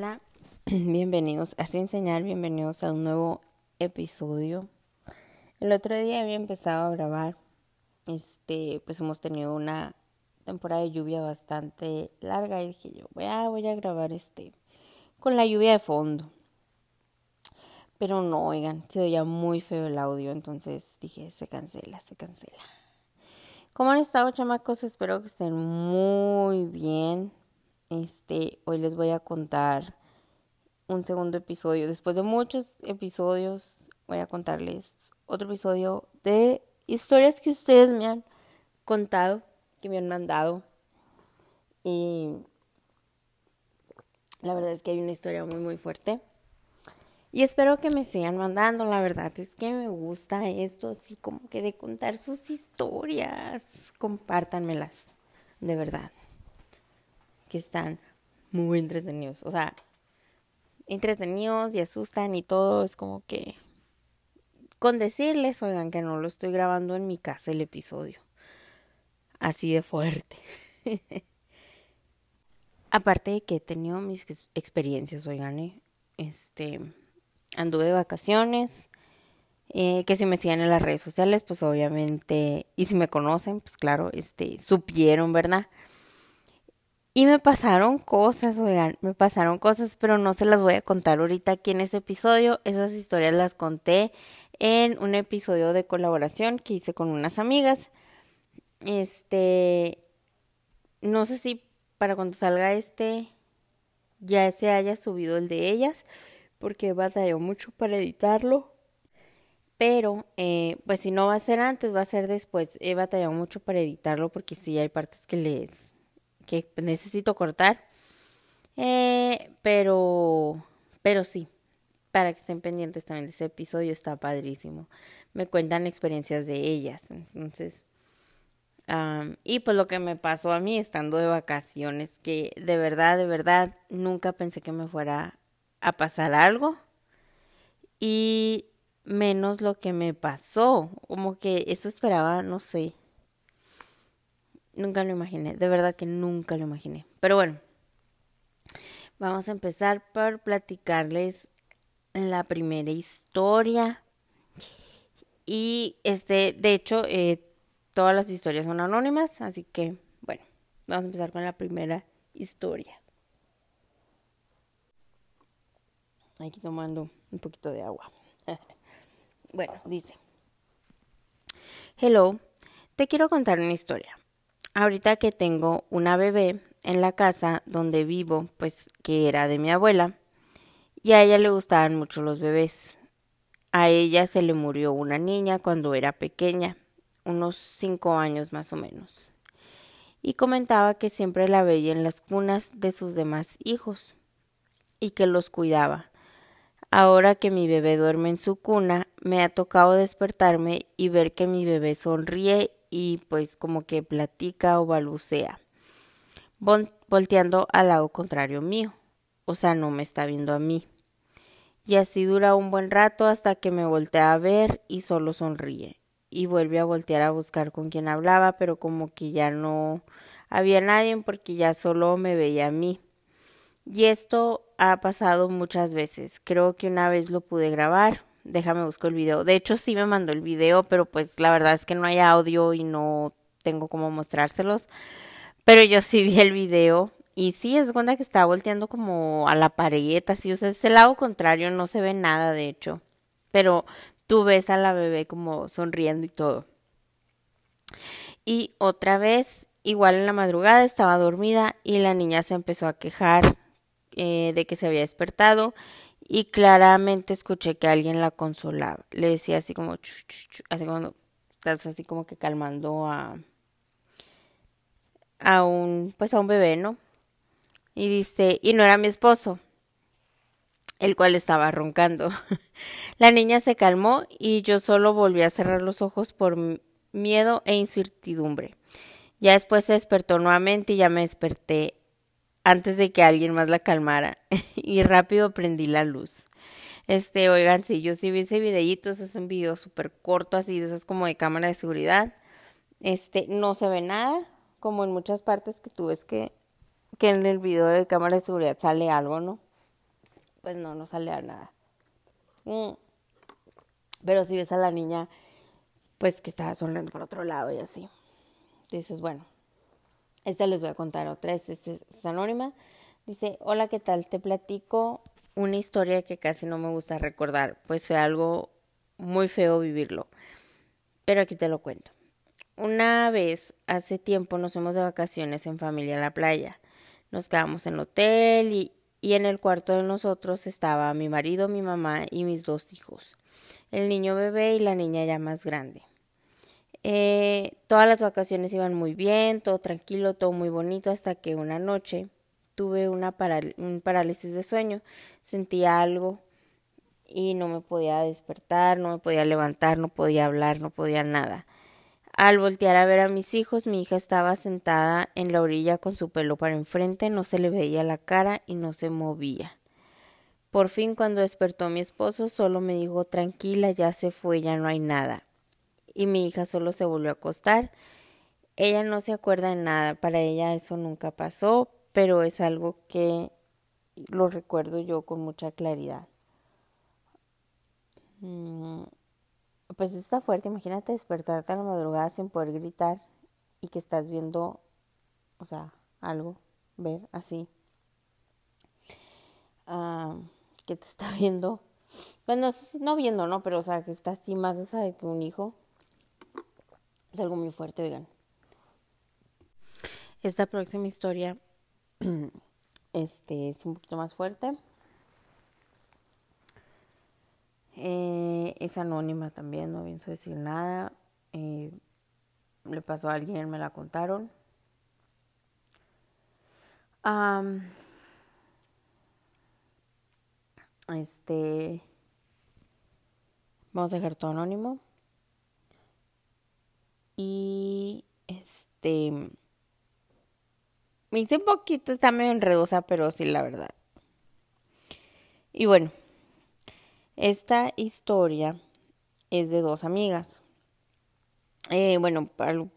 Bienvenidos a Sin bienvenidos a un nuevo episodio. El otro día había empezado a grabar, este, pues hemos tenido una temporada de lluvia bastante larga y dije yo, voy a, voy a grabar este, con la lluvia de fondo. Pero no, oigan, se oía muy feo el audio, entonces dije, se cancela, se cancela. ¿Cómo han estado, chamacos? Espero que estén muy bien. Este, hoy les voy a contar un segundo episodio. Después de muchos episodios, voy a contarles otro episodio de historias que ustedes me han contado, que me han mandado. Y la verdad es que hay una historia muy, muy fuerte. Y espero que me sigan mandando, la verdad es que me gusta esto, así como que de contar sus historias. Compártanmelas, de verdad. Que están muy entretenidos. O sea, entretenidos y asustan y todo. Es como que... Con decirles, oigan, que no lo estoy grabando en mi casa el episodio. Así de fuerte. Aparte de que he tenido mis experiencias, oigan, ¿eh? este anduve de vacaciones. Eh, que si me siguen en las redes sociales, pues obviamente, y si me conocen, pues claro, este, supieron, ¿verdad? Y me pasaron cosas, oigan, me pasaron cosas, pero no se las voy a contar ahorita aquí en este episodio. Esas historias las conté en un episodio de colaboración que hice con unas amigas. Este, no sé si para cuando salga este ya se haya subido el de ellas, porque batalló mucho para editarlo. Pero, eh, pues si no va a ser antes, va a ser después. He batallado mucho para editarlo porque sí hay partes que les que necesito cortar. Eh, pero, pero sí, para que estén pendientes también de ese episodio, está padrísimo. Me cuentan experiencias de ellas. Entonces, y pues lo que me pasó a mí estando de vacaciones, que de verdad, de verdad, nunca pensé que me fuera a pasar algo y menos lo que me pasó, como que eso esperaba, no sé. Nunca lo imaginé, de verdad que nunca lo imaginé. Pero bueno, vamos a empezar por platicarles la primera historia. Y este, de hecho, eh, todas las historias son anónimas, así que bueno, vamos a empezar con la primera historia. Aquí tomando un poquito de agua. bueno, dice. Hello, te quiero contar una historia. Ahorita que tengo una bebé en la casa donde vivo, pues que era de mi abuela, y a ella le gustaban mucho los bebés. A ella se le murió una niña cuando era pequeña, unos cinco años más o menos. Y comentaba que siempre la veía en las cunas de sus demás hijos y que los cuidaba Ahora que mi bebé duerme en su cuna, me ha tocado despertarme y ver que mi bebé sonríe y pues como que platica o balbucea, volteando al lado contrario mío, o sea, no me está viendo a mí. Y así dura un buen rato hasta que me voltea a ver y solo sonríe. Y vuelve a voltear a buscar con quien hablaba, pero como que ya no había nadie porque ya solo me veía a mí. Y esto ha pasado muchas veces. Creo que una vez lo pude grabar. Déjame buscar el video. De hecho, sí me mandó el video, pero pues la verdad es que no hay audio y no tengo cómo mostrárselos. Pero yo sí vi el video. Y sí, es cuenta que está volteando como a la pared, así. O sea, es el lado contrario, no se ve nada, de hecho. Pero tú ves a la bebé como sonriendo y todo. Y otra vez, igual en la madrugada, estaba dormida y la niña se empezó a quejar eh, de que se había despertado y claramente escuché que alguien la consolaba. Le decía así como, así como, estás así como que calmando a, a un, pues a un bebé, ¿no? Y dice, y no era mi esposo, el cual estaba roncando. la niña se calmó y yo solo volví a cerrar los ojos por miedo e incertidumbre. Ya después se despertó nuevamente y ya me desperté antes de que alguien más la calmara y rápido prendí la luz. Este, oigan, si yo sí vi ese videíto, es un video súper corto, así, de esas como de cámara de seguridad. Este, no se ve nada, como en muchas partes que tú ves que, que en el video de cámara de seguridad sale algo, ¿no? pues no, no sale nada. Mm. Pero si ves a la niña, pues que está sonriendo por otro lado y así. Dices, bueno, esta les voy a contar otra, esta es, anónima. Dice, hola, ¿qué tal? Te platico una historia que casi no me gusta recordar, pues fue algo muy feo vivirlo. Pero aquí te lo cuento. Una vez, hace tiempo, nos fuimos de vacaciones en familia a la playa. Nos quedamos en hotel y, y en el cuarto de nosotros estaba mi marido, mi mamá y mis dos hijos. El niño bebé y la niña ya más grande. Eh, todas las vacaciones iban muy bien, todo tranquilo, todo muy bonito, hasta que una noche tuve una un parálisis de sueño. Sentía algo y no me podía despertar, no me podía levantar, no podía hablar, no podía nada. Al voltear a ver a mis hijos, mi hija estaba sentada en la orilla con su pelo para enfrente, no se le veía la cara y no se movía. Por fin, cuando despertó mi esposo, solo me dijo tranquila, ya se fue, ya no hay nada y mi hija solo se volvió a acostar. Ella no se acuerda de nada, para ella eso nunca pasó, pero es algo que lo recuerdo yo con mucha claridad. Mm, pues está fuerte, imagínate despertarte a la madrugada sin poder gritar y que estás viendo, o sea, algo, ver así. Ah, que te está viendo, bueno, no viendo, ¿no? Pero, o sea, que está así más, o que un hijo. Es algo muy fuerte, oigan. Esta próxima historia este, es un poquito más fuerte. Eh, es anónima también, no pienso decir nada. Eh, le pasó a alguien, me la contaron. este. Vamos a dejar todo anónimo. Y este. Me hice un poquito, está medio enredosa, pero sí, la verdad. Y bueno, esta historia es de dos amigas. Eh, bueno,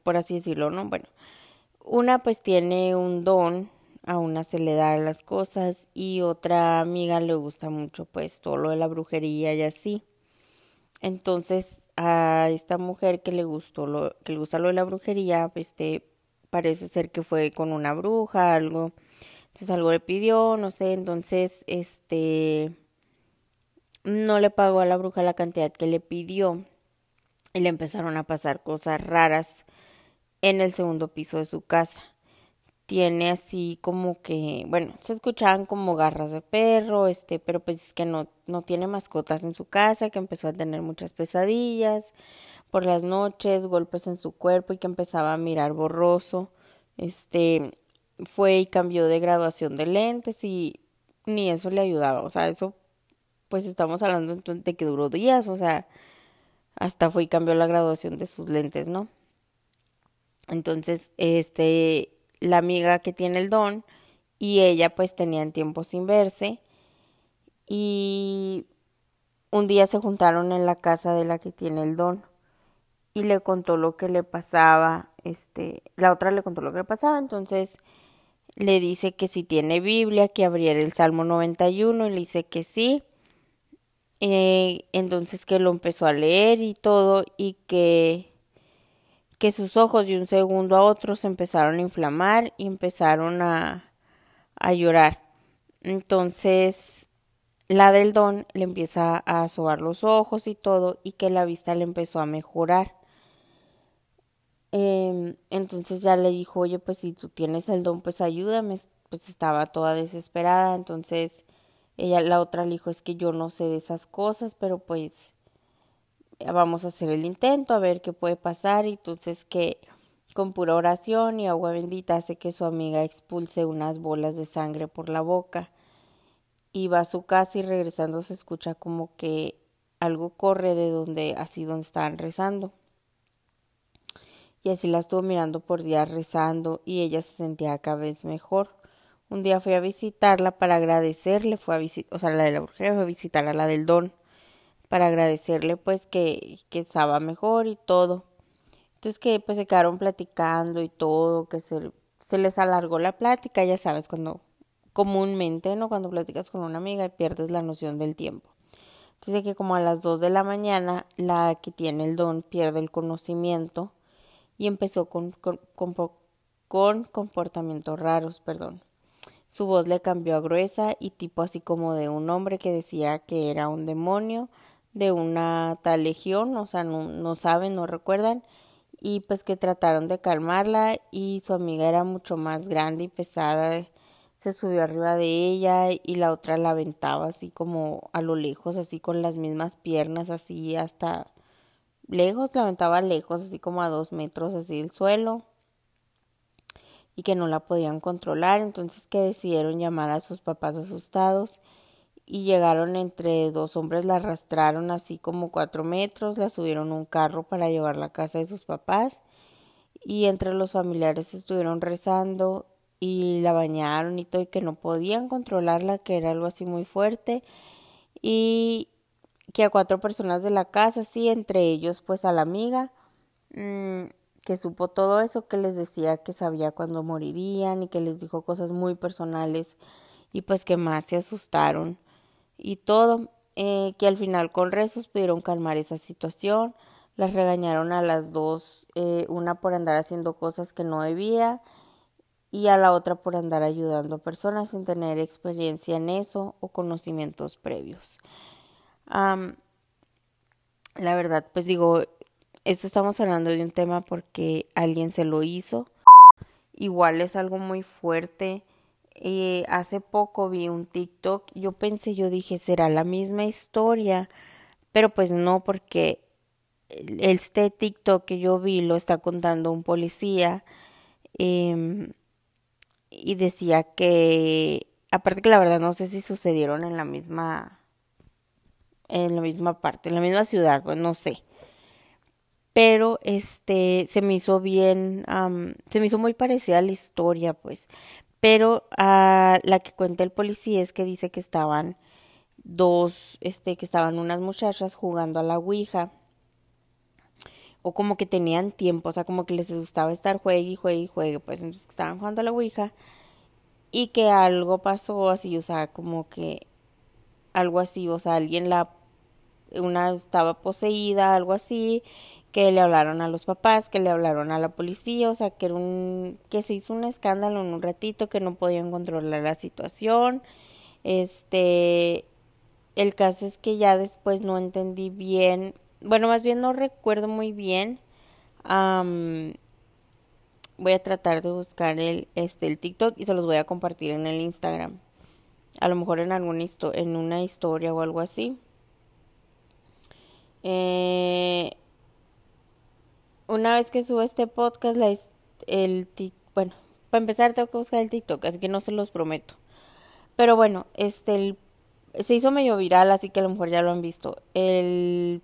por así decirlo, ¿no? Bueno, una pues tiene un don, a una se le da las cosas y otra amiga le gusta mucho pues todo lo de la brujería y así. Entonces a esta mujer que le gustó lo que le gusta lo de la brujería, este parece ser que fue con una bruja, algo, entonces algo le pidió, no sé, entonces este no le pagó a la bruja la cantidad que le pidió y le empezaron a pasar cosas raras en el segundo piso de su casa tiene así como que, bueno, se escuchaban como garras de perro, este, pero pues es que no, no tiene mascotas en su casa, que empezó a tener muchas pesadillas por las noches, golpes en su cuerpo y que empezaba a mirar borroso, este, fue y cambió de graduación de lentes y ni eso le ayudaba, o sea, eso, pues estamos hablando de que duró días, o sea, hasta fue y cambió la graduación de sus lentes, ¿no? Entonces, este, la amiga que tiene el don y ella pues tenían tiempo sin verse y un día se juntaron en la casa de la que tiene el don y le contó lo que le pasaba, este, la otra le contó lo que le pasaba, entonces le dice que si tiene Biblia, que abriera el Salmo 91 y le dice que sí. Eh, entonces que lo empezó a leer y todo y que que sus ojos de un segundo a otro se empezaron a inflamar y empezaron a, a llorar. Entonces, la del don le empieza a sobar los ojos y todo y que la vista le empezó a mejorar. Em, entonces ya le dijo, oye, pues si tú tienes el don, pues ayúdame. Pues estaba toda desesperada. Entonces ella, la otra le dijo, es que yo no sé de esas cosas, pero pues vamos a hacer el intento, a ver qué puede pasar. Y entonces que con pura oración y agua bendita hace que su amiga expulse unas bolas de sangre por la boca. Y va a su casa y regresando se escucha como que algo corre de donde, así donde estaban rezando. Y así la estuvo mirando por días rezando y ella se sentía cada vez mejor. Un día fui a visitarla para agradecerle, fue a visitar, o sea, la de la brujería fue a visitar a la del don para agradecerle pues que, que estaba mejor y todo. Entonces que pues se quedaron platicando y todo, que se, se les alargó la plática, ya sabes, cuando comúnmente, ¿no? Cuando platicas con una amiga y pierdes la noción del tiempo. Dice que como a las 2 de la mañana la que tiene el don pierde el conocimiento y empezó con, con, con, comportamientos raros, perdón. Su voz le cambió a gruesa y tipo así como de un hombre que decía que era un demonio de una tal legión, o sea, no, no saben, no recuerdan, y pues que trataron de calmarla y su amiga era mucho más grande y pesada, se subió arriba de ella y la otra la aventaba así como a lo lejos, así con las mismas piernas, así hasta lejos, la aventaba lejos, así como a dos metros así del suelo y que no la podían controlar, entonces que decidieron llamar a sus papás asustados y llegaron entre dos hombres, la arrastraron así como cuatro metros, la subieron un carro para llevarla a casa de sus papás y entre los familiares estuvieron rezando y la bañaron y todo y que no podían controlarla, que era algo así muy fuerte y que a cuatro personas de la casa, sí, entre ellos pues a la amiga, mmm, que supo todo eso, que les decía que sabía cuándo morirían y que les dijo cosas muy personales y pues que más se asustaron y todo, eh, que al final con rezos pudieron calmar esa situación, las regañaron a las dos, eh, una por andar haciendo cosas que no debía y a la otra por andar ayudando a personas sin tener experiencia en eso o conocimientos previos. la verdad, pues digo, esto estamos hablando de un tema porque alguien se lo hizo. Igual es algo muy fuerte. Eh, hace poco vi un TikTok, yo pensé, yo dije, será la misma historia, pero pues no, porque este TikTok que yo vi lo está contando un policía em, y decía que, aparte que la verdad no sé si sucedieron en la misma, en la misma parte, en la misma ciudad, pues no sé pero este se me hizo bien, se me hizo muy parecida a la historia, pues. Pero a la que cuenta el policía es que dice que estaban dos, este, que estaban unas muchachas jugando a la Ouija. O como que tenían tiempo, o sea, como que les gustaba estar juegue y juegue y juegue, pues entonces estaban jugando a la Ouija. Y que algo pasó así, o sea, como que algo así, o sea, alguien la, una estaba poseída, algo así, que le hablaron a los papás, que le hablaron a la policía, o sea, que era un que se hizo un escándalo en un ratito, que no podían controlar la situación. Este el caso es que ya después no entendí bien, bueno, más bien no recuerdo muy bien. voy a tratar de buscar el este el TikTok y se los voy a compartir en el Instagram. A lo mejor en alguna en una historia o algo así. Eh, una vez que suba este podcast, la, el bueno, para empezar tengo que buscar el TikTok, así que no se los prometo. Pero bueno, este se hizo medio viral, así que a lo mejor ya lo han visto. El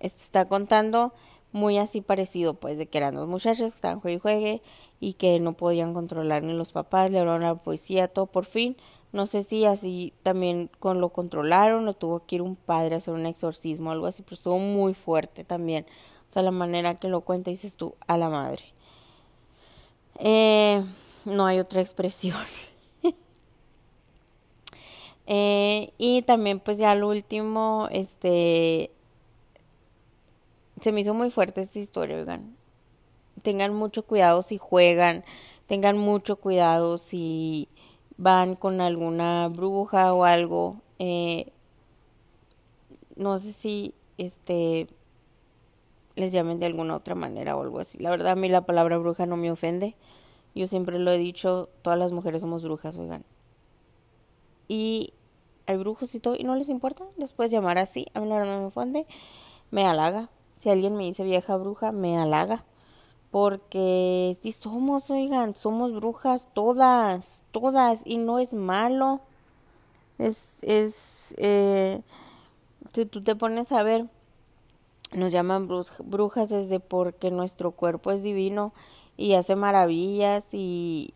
este está contando muy así parecido, pues, de que eran dos muchachos que estaban juegue y juegue y que no podían controlar ni los papás, le hablaron a la policía, todo por fin. No sé si así también con lo controlaron o tuvo que ir un padre a hacer un exorcismo o algo así, pero estuvo muy fuerte también. O sea, la manera que lo cuenta dices tú, a la madre. Eh, no hay otra expresión. eh, y también pues ya lo último, este, se me hizo muy fuerte esta historia, oigan. Tengan mucho cuidado si juegan, tengan mucho cuidado si van con alguna bruja o algo. Eh, no sé si este les llamen de alguna otra manera o algo así. La verdad a mí la palabra bruja no me ofende. Yo siempre lo he dicho, todas las mujeres somos brujas, oigan. Y hay brujos y todo, y no les importa, les puedes llamar así, a mí la verdad no me ofende, me halaga. Si alguien me dice vieja bruja, me halaga. Porque si somos, oigan, somos brujas todas, todas, y no es malo. Es, es, eh, si tú te pones a ver, nos llaman brujas desde porque nuestro cuerpo es divino y hace maravillas y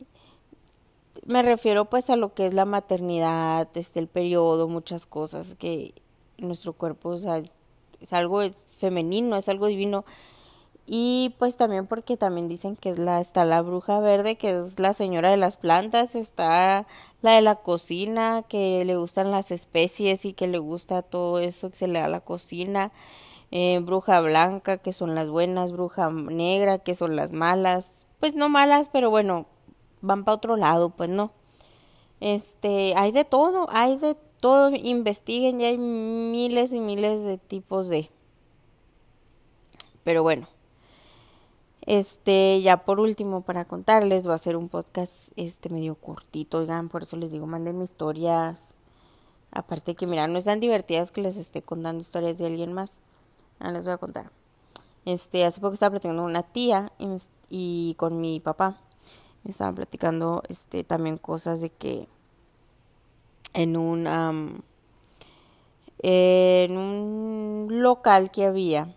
me refiero pues a lo que es la maternidad, este el periodo, muchas cosas que nuestro cuerpo es algo femenino, es algo divino. Y pues también porque también dicen que es la, está la bruja verde, que es la señora de las plantas, está la de la cocina, que le gustan las especies y que le gusta todo eso que se le da a la cocina, eh, bruja blanca, que son las buenas, bruja negra, que son las malas, pues no malas, pero bueno, van para otro lado, pues no. Este, hay de todo, hay de todo, investiguen, ya hay miles y miles de tipos de. Pero bueno, este, ya por último, para contarles, voy a hacer un podcast este medio cortito, oigan, por eso les digo, manden historias. Aparte que, mira, no es tan divertidas que les esté contando historias de alguien más. Ah, les voy a contar. Este, hace poco estaba platicando con una tía y, con mi papá. Estaban platicando este también cosas de que en un en un local que había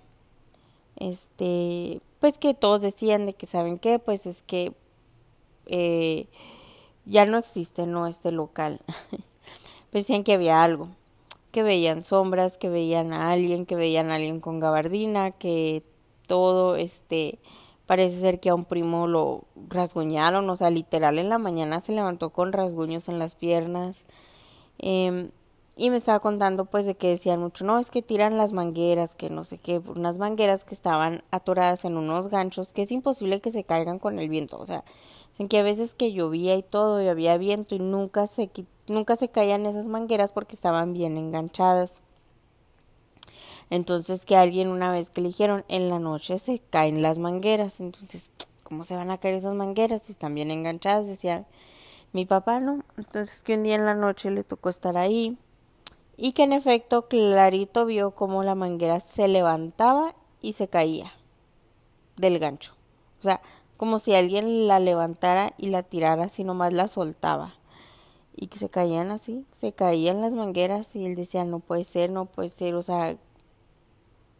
este pues que todos decían de que saben qué pues es que eh, ya no existe no este local pues decían que había algo que veían sombras que veían a alguien que veían a alguien con gabardina que todo este parece ser que a un primo lo rasguñaron o sea literal en la mañana se levantó con rasguños en las piernas. Eh, y me estaba contando pues de que decían mucho, no, es que tiran las mangueras, que no sé qué, unas mangueras que estaban atoradas en unos ganchos, que es imposible que se caigan con el viento, o sea, en que a veces que llovía y todo y había viento y nunca se nunca se caían esas mangueras porque estaban bien enganchadas. Entonces que alguien una vez que le dijeron en la noche se caen las mangueras, entonces ¿cómo se van a caer esas mangueras si están bien enganchadas? Decía mi papá, ¿no? Entonces que un día en la noche le tocó estar ahí y que en efecto clarito vio cómo la manguera se levantaba y se caía del gancho. O sea, como si alguien la levantara y la tirara, si nomás la soltaba. Y que se caían así, se caían las mangueras y él decía, no puede ser, no puede ser, o sea,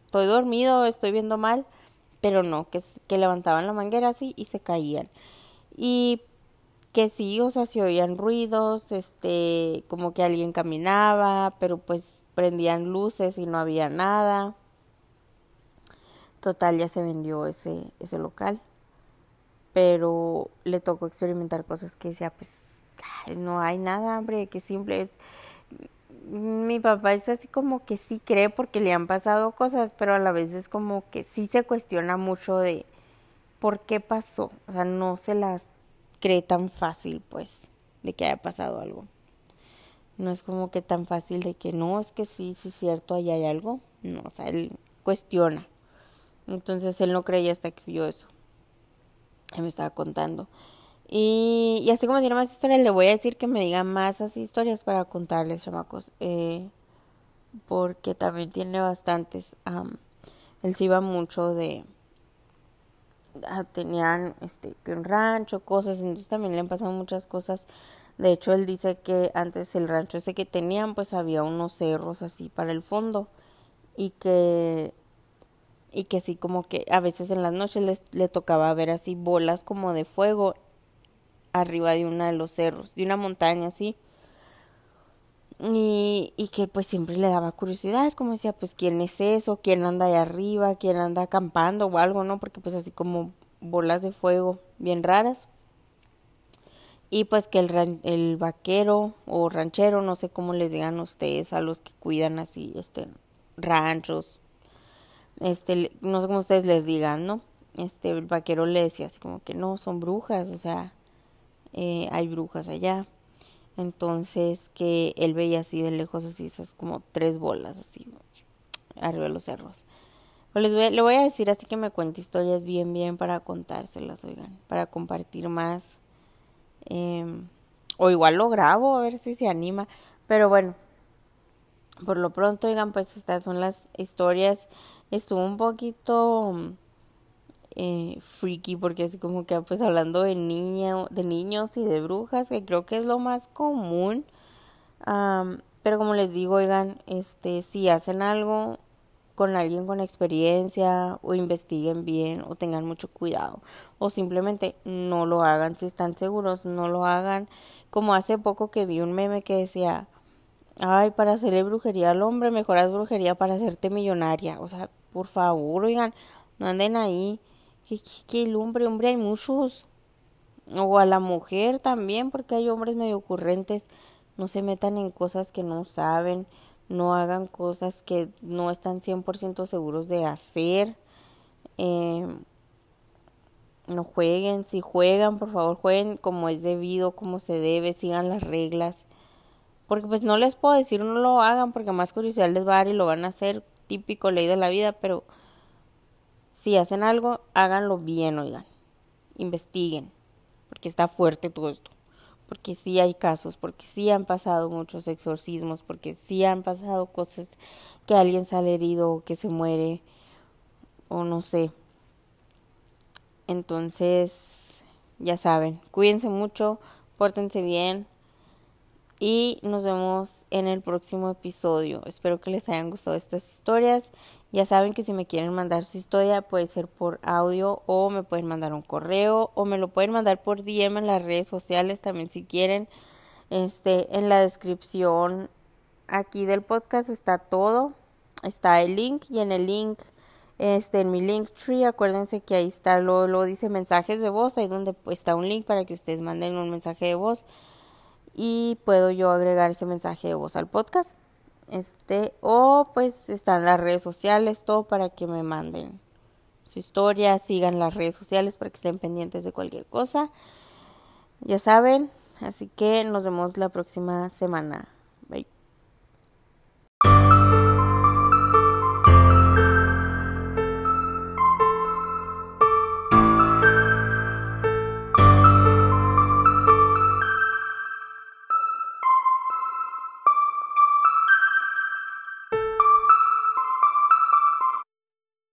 estoy dormido, estoy viendo mal, pero no, que, que levantaban la manguera así y se caían. Y que sí, o sea, se oían ruidos, este, como que alguien caminaba, pero pues prendían luces y no había nada. Total, ya se vendió ese, ese local. Pero le tocó experimentar cosas que decía, pues, no hay nada, hombre, que simple es. Mi papá es así como que sí cree porque le han pasado cosas, pero a la vez es como que sí se cuestiona mucho de por qué pasó. O sea, no se las cree tan fácil, pues, de que haya pasado algo. No es como que tan fácil de que no, es que sí, sí es cierto, ahí hay algo. No, o sea, él cuestiona. Entonces él no creía hasta que vio eso. Él me estaba contando. Y, así como tiene más historias, le voy a decir que me diga más así historias para contarles, chamacos. Eh, porque también tiene bastantes. él se iba mucho de, Ah, tenían este un rancho, cosas, entonces también le han pasado muchas cosas. De hecho, él dice que antes el rancho ese que tenían, pues había unos cerros así para el fondo y que y que sí como que a veces en las noches les, le tocaba ver así bolas como de fuego arriba de una de los cerros, de una montaña así. Y, que pues siempre le daba curiosidad, como decía, pues quién es eso, quién anda ahí arriba, quién anda acampando o algo, ¿no? Porque pues así como bolas de fuego bien raras. Y pues que el, el vaquero o ranchero, no sé cómo les digan ustedes a los que cuidan así, este, ranchos, este, no sé cómo ustedes les digan, ¿no? Este, el vaquero le decía así como que no, son brujas, o sea, eh, hay brujas allá. Entonces que él veía así de lejos así esas como tres bolas así arriba de los cerros. Pues les voy, le voy a decir así que me cuente historias bien bien para contárselas, oigan, para compartir más. Em, o igual lo grabo a ver si se anima. Pero bueno, por lo pronto, oigan, pues estas son las historias. Estuvo un poquito eh, freaky porque así como que pues hablando de niña, de niños y de brujas, que creo que es lo más común. pero como les digo, oigan, este, si hacen algo con alguien con experiencia o investiguen bien o tengan mucho cuidado o simplemente no lo hagan si están seguros, no lo hagan. Como hace poco que vi un meme que decía, ay, para hacerle brujería al hombre, mejor haz brujería para hacerte millonaria. O sea, por favor, oigan, no anden ahí que, el hombre, hombre hay muchos. O a la mujer también, porque hay hombres medio ocurrentes. No se metan en cosas que no saben. No hagan cosas que no están 100% seguros de hacer. Eh, no jueguen. Si juegan, por favor, jueguen como es debido, como se debe. Sigan las reglas. Porque pues no les puedo decir no lo hagan porque más curiosidad les va a dar y lo van a hacer. Típico ley de la vida, pero si hacen algo, háganlo bien, oigan. Investiguen, porque está fuerte todo esto. Porque sí hay casos, porque sí han pasado muchos exorcismos, porque sí han pasado cosas que alguien sale herido o que se muere, o no sé. Entonces, ya saben, cuídense mucho, pórtense bien y nos vemos en el próximo episodio. Espero que les hayan gustado estas historias. Ya saben que si me quieren mandar su historia puede ser por audio o me pueden mandar un correo o me lo pueden mandar por DM en las redes sociales también si quieren. Este, en la descripción aquí del podcast está todo. Está el link y en el link este en mi link tree acuérdense que ahí está lo, lo dice mensajes de voz ahí donde está un link para que ustedes manden un mensaje de voz y puedo yo agregar ese mensaje de voz al podcast este, o pues están las redes sociales, todo para que me manden su historia, sigan las redes sociales para que estén pendientes de cualquier cosa. Ya saben, así que nos vemos la próxima semana.